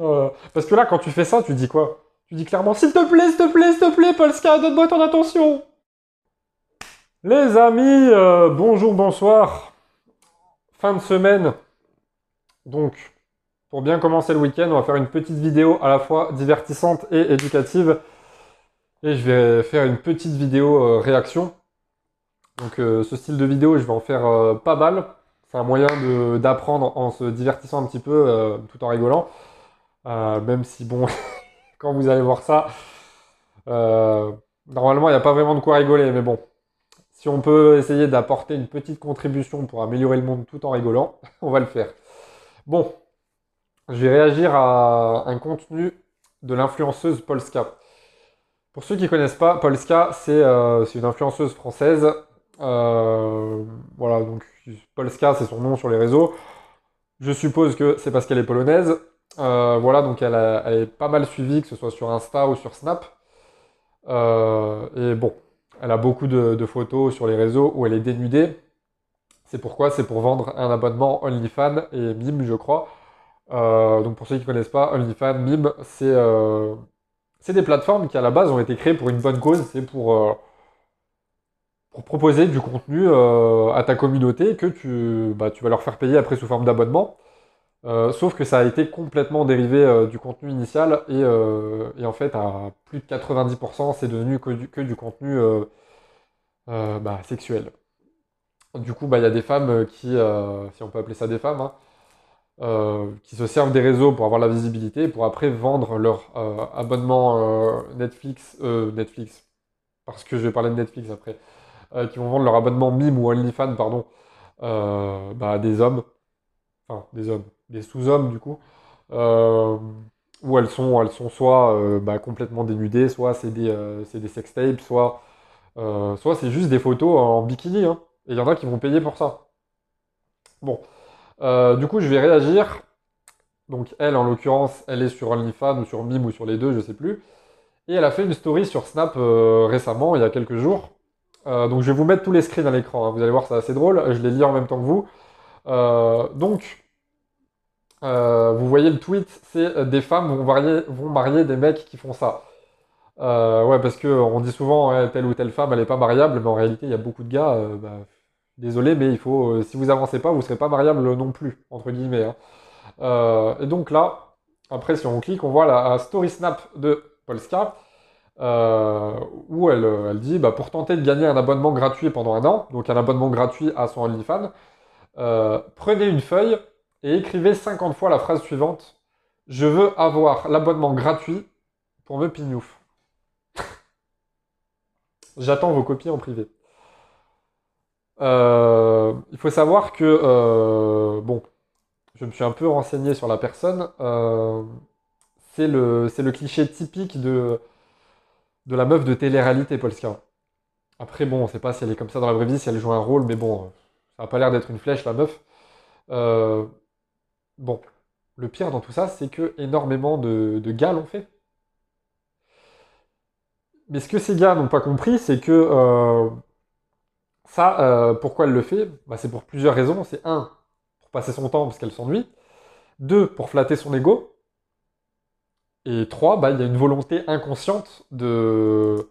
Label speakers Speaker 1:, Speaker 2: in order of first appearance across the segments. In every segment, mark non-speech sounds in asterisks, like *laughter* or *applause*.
Speaker 1: Euh, parce que là, quand tu fais ça, tu dis quoi? Tu dis clairement S'il te plaît, s'il te plaît, s'il te plaît, Polska, donne-moi ton attention Les amis, euh, bonjour, bonsoir. Fin de semaine. Donc, pour bien commencer le week-end, on va faire une petite vidéo à la fois divertissante et éducative. Et je vais faire une petite vidéo euh, réaction. Donc, ce style de vidéo, je vais en faire pas mal. C'est un moyen d'apprendre en se divertissant un petit peu, tout en rigolant. Euh, même si, bon, *laughs* quand vous allez voir ça, euh, normalement, il n'y a pas vraiment de quoi rigoler. Mais bon, si on peut essayer d'apporter une petite contribution pour améliorer le monde tout en rigolant, *laughs* on va le faire. Bon, je vais réagir à un contenu de l'influenceuse Polska. Pour ceux qui ne connaissent pas, Polska, c'est euh, une influenceuse française. Voilà, donc Polska, c'est son nom sur les réseaux. Je suppose que c'est parce qu'elle est polonaise. Euh, voilà, donc elle, est pas mal suivie, que ce soit sur Insta ou sur Snap. Euh, et bon, elle a beaucoup de, photos sur les réseaux où elle est dénudée. C'est pourquoi? C'est pour vendre un abonnement OnlyFans et Mime, je crois. Euh, donc pour ceux qui ne connaissent pas, OnlyFans, Mime, c'est des plateformes qui à la base ont été créées pour une bonne cause. C'est pour, proposer du contenu à ta communauté que tu, bah, tu vas leur faire payer après sous forme d'abonnement. Euh, sauf que ça a été complètement dérivé euh, du contenu initial et, euh, et en fait à plus de 90% c'est devenu que du, contenu bah, sexuel. Du coup, bah, il y a des femmes qui, si on peut appeler ça des femmes, hein, qui se servent des réseaux pour avoir la visibilité, pour après vendre leur abonnement Netflix, Netflix, parce que je vais parler de Netflix après, qui vont vendre leur abonnement Mime ou OnlyFans, pardon, bah, à des hommes, enfin des hommes, des sous-hommes du coup, euh, où elles sont, elles sont soit euh, bah, complètement dénudées, soit c'est des, euh, des sextapes, soit, soit c'est juste des photos en bikini, hein. Et il y en a qui vont payer pour ça. Bon. Du coup, je vais réagir. Donc, elle, en l'occurrence, elle est sur OnlyFans ou sur Mime ou sur les deux, je sais plus. Et elle a fait une story sur Snap récemment, il y a quelques jours. Donc, je vais vous mettre tous les screens à l'écran. hein. Vous allez voir, c'est assez drôle. Je les lis en même temps que vous. Donc, euh, vous voyez le tweet, c'est euh, des femmes vont marier, vont marier des mecs qui font ça. Euh, ouais, parce que on dit souvent telle ou telle femme, elle est pas mariable, mais en réalité, il y a beaucoup de gars. bah, désolé, mais il faut, si vous avancez pas, vous serez pas mariable non plus, entre guillemets. hein. Et donc là, après, si on clique, on voit la, la story snap de Polska, où elle, elle dit, bah, pour tenter de gagner un abonnement gratuit pendant un an, donc un abonnement gratuit à son OnlyFans, prenez une feuille et écrivez 50 fois la phrase suivante. Je veux avoir l'abonnement gratuit pour me pignouf. *laughs* J'attends vos copies en privé. Euh, il faut savoir que, euh, bon, je me suis un peu renseigné sur la personne. euh, c'est le, le cliché typique de, de la meuf de télé-réalité Polska. Après, bon, on sait pas si elle est comme ça dans la vraie vie, si elle joue un rôle, mais bon, ça a pas l'air d'être une flèche, la meuf. Bon, le pire dans tout ça, c'est que énormément de, gars l'ont fait. Mais ce que ces gars n'ont pas compris, c'est que euh, ça, euh, pourquoi elle le fait? Bah, c'est pour plusieurs raisons. C'est un, pour passer son temps parce qu'elle s'ennuie. Deux, pour flatter son ego. Et trois, bah, il y a une volonté inconsciente de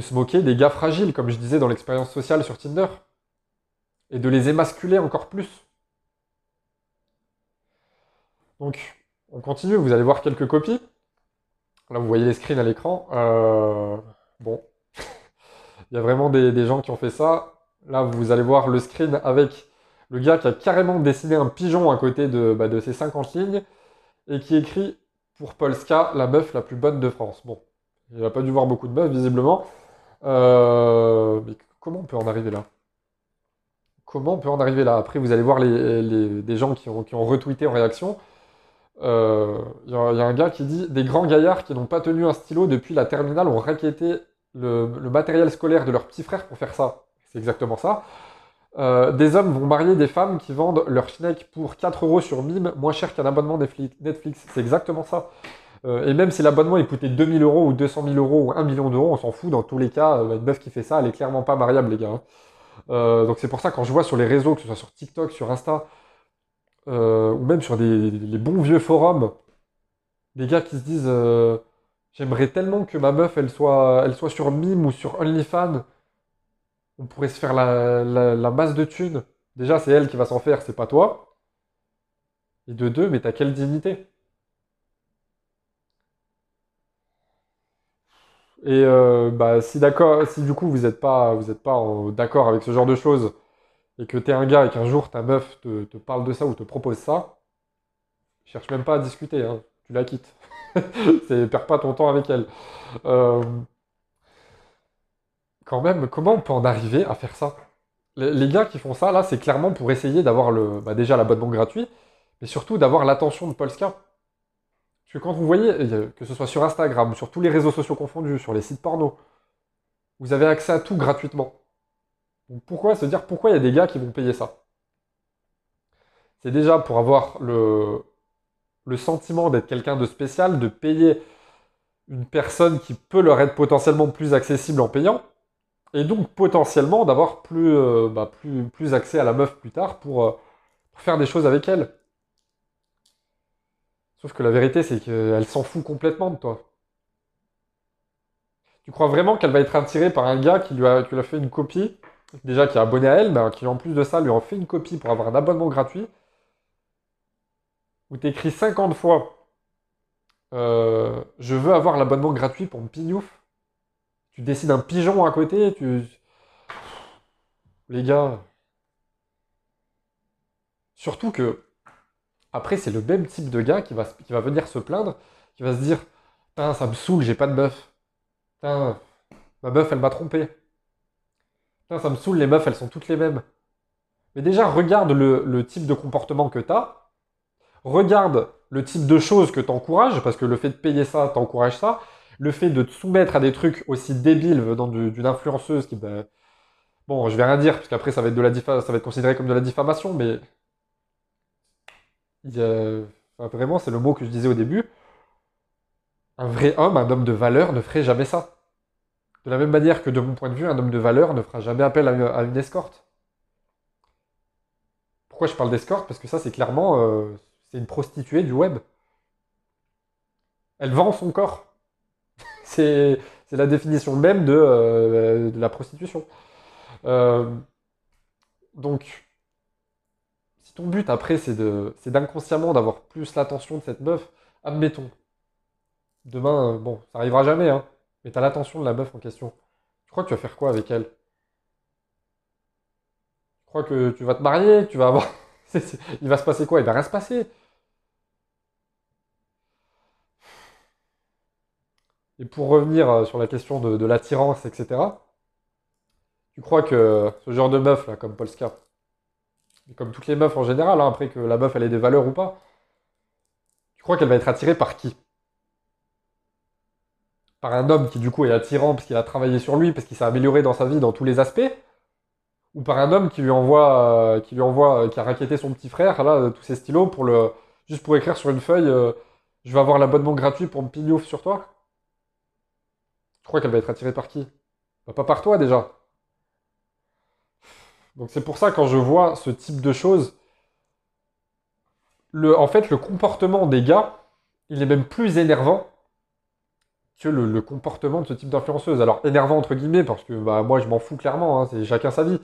Speaker 1: se moquer des gars fragiles, comme je disais dans l'expérience sociale sur Tinder, et de les émasculer encore plus. Donc, on continue, vous allez voir quelques copies. Là, vous voyez les screens à l'écran. Euh, bon, *laughs* il y a vraiment des, gens qui ont fait ça. Là, vous allez voir le screen avec le gars qui a carrément dessiné un pigeon à côté de, bah, ses 50 lignes et qui écrit pour Polska, la meuf la plus bonne de France. Bon, il n'a pas dû voir beaucoup de meufs, visiblement. Euh, mais comment on peut en arriver là? Comment on peut en arriver là? Après, vous allez voir des gens qui ont retweeté en réaction. Euh, Il il y a un gars qui dit Des grands gaillards qui n'ont pas tenu un stylo depuis la terminale ont raquetté le, matériel scolaire de leur petit frère pour faire ça. C'est exactement ça. Euh, des hommes vont marier des femmes qui vendent leur schneck pour 4 euros sur Mime, moins cher qu'un abonnement Netflix. C'est exactement ça. Euh, et même si l'abonnement il coûtait 2000 euros ou 200 000 euros ou 1 million d'euros, on s'en fout. Dans tous les cas, euh, une meuf qui fait ça, elle est clairement pas mariable, les gars. hein. Euh, donc c'est pour ça quand je vois sur les réseaux, que ce soit sur TikTok, sur Insta, euh, ou même sur des, les bons vieux forums, Des gars qui se disent euh, J'aimerais tellement que ma meuf, elle soit, elle soit sur Mime ou sur OnlyFans. On pourrait se faire la, la, masse de thunes. Déjà, c'est elle qui va s'en faire, c'est pas toi. Et de deux, mais t'as quelle dignité? Et euh, bah, si si du coup vous n'êtes pas, pas d'accord avec ce genre de choses et que t'es un gars et qu'un jour ta meuf te, te parle de ça ou te propose ça, cherche même pas à discuter, hein, tu la quittes. *laughs* C'est, perds pas ton temps avec elle. Euh, quand même, comment on peut en arriver à faire ça? Les, gars qui font ça, là, c'est clairement pour essayer d'avoir le, bah, déjà l'abonnement gratuit, mais surtout d'avoir l'attention de Polska. Parce que quand vous voyez, euh, que ce soit sur Instagram, sur tous les réseaux sociaux confondus, sur les sites porno, vous avez accès à tout gratuitement. Pourquoi se dire pourquoi il y a des gars qui vont payer ça? C'est déjà pour avoir le, sentiment d'être quelqu'un de spécial, de payer une personne qui peut leur être potentiellement plus accessible en payant, et donc potentiellement d'avoir plus, euh, bah, accès à la meuf plus tard pour, euh, pour faire des choses avec elle. Sauf que la vérité, c'est qu'elle s'en fout complètement de toi. Tu crois vraiment qu'elle va être attirée par un gars qui lui a, qui lui a fait une copie, déjà qui est abonné à elle, mais qui en plus de ça lui en fait une copie pour avoir un abonnement gratuit, où t'écris 50 fois euh, je veux avoir l'abonnement gratuit pour me pignouf. Tu décides un pigeon à côté, tu. Les gars. Surtout que, après, c'est le même type de gars qui va, se- qui va venir se plaindre, qui va se dire Putain, ça me saoule, j'ai pas de meuf. Putain, ma meuf, elle m'a trompé. Ça me saoule, les meufs, elles sont toutes les mêmes. Mais déjà, regarde le, type de comportement que t'as. Regarde le type de choses que t'encourages, parce que le fait de payer ça, t'encourages ça. Le fait de te soumettre à des trucs aussi débiles venant du- d'une influenceuse qui, bah, bon, je vais rien dire, parce qu'après ça va être ça va être considéré comme de la diffamation, mais vraiment, c'est le mot que je disais au début. Un vrai homme, un homme de valeur, ne ferait jamais ça. De la même manière que, de mon point de vue, un homme de valeur ne fera jamais appel à une, escorte. Pourquoi je parle d'escorte? Parce que ça, c'est clairement, euh, c'est une prostituée du web. Elle vend son corps. *laughs* C'est, la définition même de, euh, la prostitution. Euh, donc, si ton but après, c'est d'inconsciemment d'avoir plus l'attention de cette meuf, admettons, demain, bon, ça arrivera jamais, hein, mais t'as l'attention de la meuf en question. Tu crois que tu vas faire quoi avec elle? Tu crois que tu vas te marier, tu vas avoir... *laughs* Il va se passer quoi? Il va rien se passer. Et pour revenir euh, sur la question de, l'attirance, etc., tu crois que ce genre de meuf, là, comme Polska, et comme toutes les meufs en général, hein, après que la meuf ait des valeurs ou pas, tu crois qu'elle va être attirée par qui? Par un homme qui du coup est attirant parce qu'il a travaillé sur lui, parce qu'il s'est amélioré dans sa vie dans tous les aspects, ou par un homme qui lui envoie, euh, qui lui envoie, euh, qui a racketté son petit frère, là, euh, tous ses stylos, pour le, juste pour écrire sur une feuille, je vais avoir l'abonnement gratuit pour me pignouf sur toi? Tu crois qu'elle va être attirée par qui? Bah, pas par toi déjà. Donc c'est pour ça quand je vois ce type de choses, le, en fait le comportement des gars, il est même plus énervant le, comportement de ce type d'influenceuse. Alors énervant entre guillemets parce que bah, moi je m'en fous clairement, hein, c'est chacun sa vie.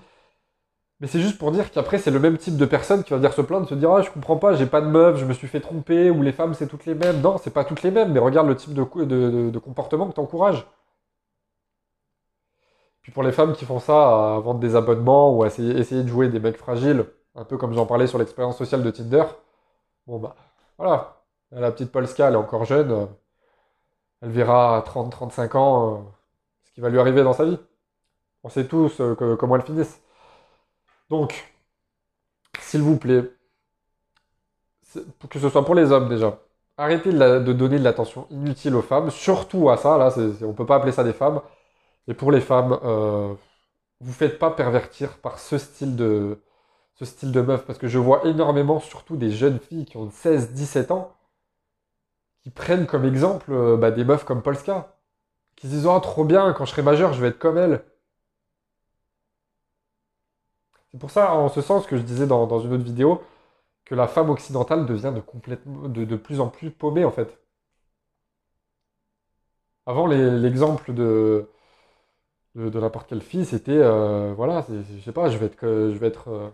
Speaker 1: Mais c'est juste pour dire qu'après c'est le même type de personne qui va venir se plaindre, se dire ah je comprends pas, j'ai pas de meuf, je me suis fait tromper, ou les femmes c'est toutes les mêmes. Non, c'est pas toutes les mêmes, mais regarde le type de, co- de, de- de comportement que t'encourages. Puis pour les femmes qui font ça à vendre des abonnements ou à essayer, essayer de jouer des mecs fragiles, un peu comme j'en parlais sur l'expérience sociale de Tinder, bon bah voilà, la petite Polska, elle est encore jeune, euh, elle verra à 30-35 ans euh, ce qui va lui arriver dans sa vie. On sait tous euh, comment elles finissent. Donc, s'il vous plaît, que ce soit pour les hommes déjà, arrêtez de, donner de l'attention inutile aux femmes, surtout à ça, là, on peut pas appeler ça des femmes. Et pour les femmes, euh, vous faites pas pervertir par ce style de, ce style de meuf, parce que je vois énormément, surtout des jeunes filles qui ont 16-17 ans, qui prennent comme exemple euh, bah, des meufs comme Polska, qui se disent Oh, trop bien, quand je serai majeur, je vais être comme elle. C'est pour ça, en ce sens, que je disais dans, une autre vidéo, que la femme occidentale devient de, plus en plus paumée, en fait. Avant, l'exemple de, de, n'importe quelle fille, c'était, euh, voilà, je sais pas, je vais être, je vais être euh,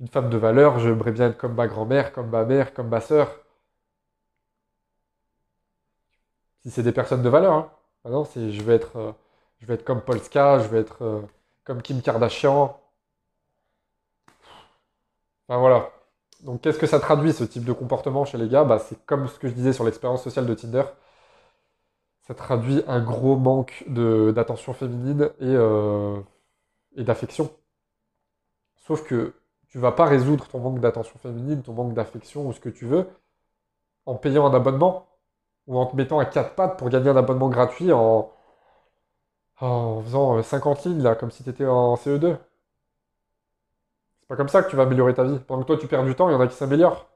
Speaker 1: une femme de valeur, j'aimerais bien être comme ma grand-mère, comme ma mère, comme ma sœur. C'est des personnes de valeur, hein. C'est, je vais être, euh, je vais comme Polska, je vais être comme Kim Kardashian. Enfin voilà. Donc qu'est-ce que ça traduit ce type de comportement chez les gars? Bah, C'est comme ce que je disais sur l'expérience sociale de Tinder. Ça traduit un gros manque d'attention féminine et, euh, et d'affection. Sauf que tu vas pas résoudre ton manque d'attention féminine, ton manque d'affection ou ce que tu veux en payant un abonnement ou en te mettant à quatre pattes pour gagner un abonnement gratuit en, faisant 50 euh, lignes là, comme si tu étais en CE2 pas comme ça que tu vas améliorer ta vie. Pendant que toi tu perds du temps, il y en a qui s'améliorent.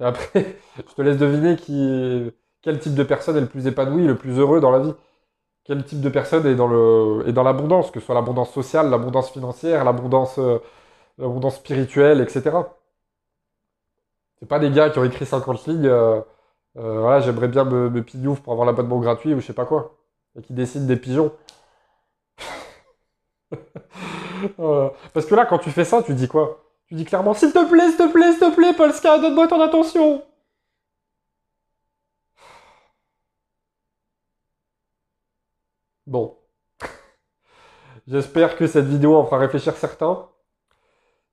Speaker 1: Et après, *laughs* je te laisse deviner qui, quel type de personne est le plus épanoui, le plus heureux dans la vie. Quel type de personne est dans l'abondance, que ce soit l'abondance sociale, l'abondance financière, l'abondance euh, l'abondance spirituelle, etc. C'est pas des gars qui ont écrit 50 lignes, euh, euh, voilà, j'aimerais bien me, me pour avoir l'abonnement gratuit ou je sais pas quoi, et qui dessinent des pigeons. *laughs* Parce que là, quand tu fais ça, tu dis quoi? Tu dis clairement S'il te plaît, s'il te plaît, s'il te plaît, Polska, donne-moi ton attention Bon. *laughs* J'espère que cette vidéo en fera réfléchir certains.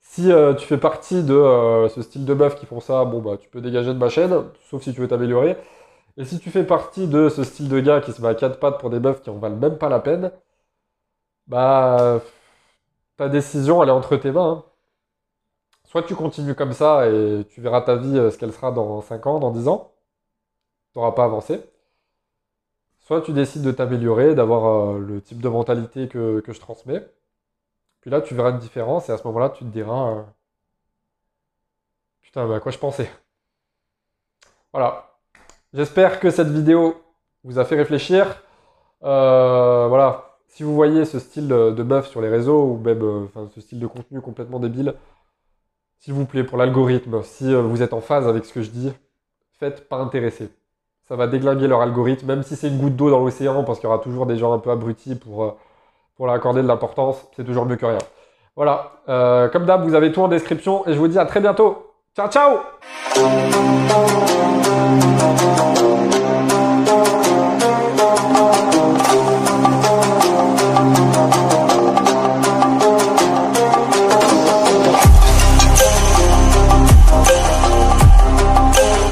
Speaker 1: Si euh, tu fais partie de euh, ce style de meuf qui font ça, bon bah tu peux dégager de ma chaîne, sauf si tu veux t'améliorer. Et si tu fais partie de ce style de gars qui se met à quatre pattes pour des meufs qui en valent même pas la peine, bah ta décision, elle est entre tes mains. Hein. Soit tu continues comme ça et tu verras ta vie euh, ce qu'elle sera dans 5 ans, dans 10 ans. Tu n'auras pas avancé. Soit tu décides de t'améliorer, d'avoir le type de mentalité que, je transmets. Puis là, tu verras une différence et à ce moment-là, tu te diras euh, Putain, à quoi je pensais Voilà. J'espère que cette vidéo vous a fait réfléchir. voilà si vous voyez ce style de meuf sur les réseaux, ou même euh, ce style de contenu complètement débile, s'il vous plaît, pour l'algorithme, si euh, vous êtes en phase avec ce que je dis, faites pas intéresser. Ça va déglinguer leur algorithme, même si c'est une goutte d'eau dans l'océan, parce qu'il y aura toujours des gens un peu abrutis pour, euh, pour leur accorder de l'importance, c'est toujours mieux que rien. Voilà, comme d'hab, vous avez tout en description, et je vous dis à très bientôt. Ciao, ciao